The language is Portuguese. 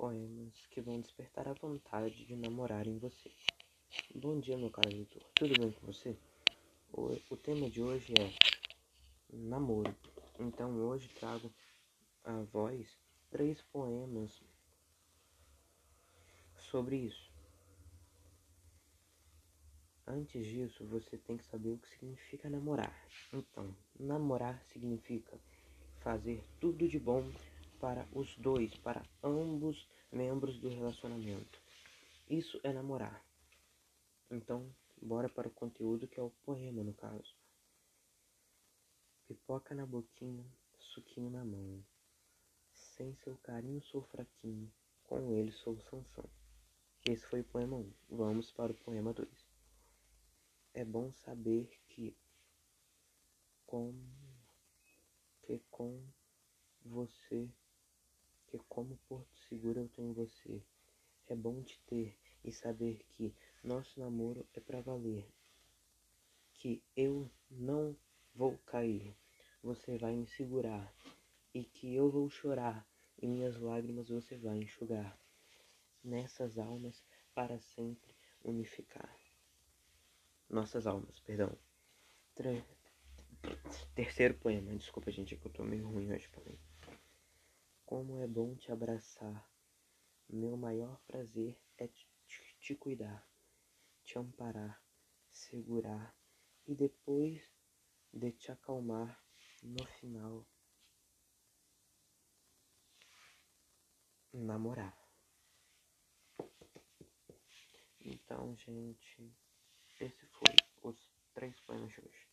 poemas que vão despertar a vontade de namorar em você. Bom dia, meu caro leitor. Tudo bem com você? O, o tema de hoje é namoro. Então, hoje trago a voz três poemas sobre isso. Antes disso, você tem que saber o que significa namorar. Então, namorar significa fazer tudo de bom para os dois, para ambos membros do relacionamento. Isso é namorar. Então, bora para o conteúdo que é o poema, no caso. Pipoca na boquinha, suquinho na mão. Sem seu carinho sou fraquinho, com ele sou Sansão. Esse foi o poema 1. Vamos para o poema 2. É bom saber que com que com você que como porto seguro eu tenho você. É bom te ter e saber que nosso namoro é para valer. Que eu não vou cair, você vai me segurar. E que eu vou chorar e minhas lágrimas você vai enxugar. Nessas almas para sempre unificar. Nossas almas, perdão. Terceiro poema, desculpa gente, é que eu tô meio ruim hoje pra mim. Como é bom te abraçar. Meu maior prazer é te, cuidar, te amparar, segurar e depois de te acalmar no final namorar. Então, gente, esse foi os três poemas de hoje.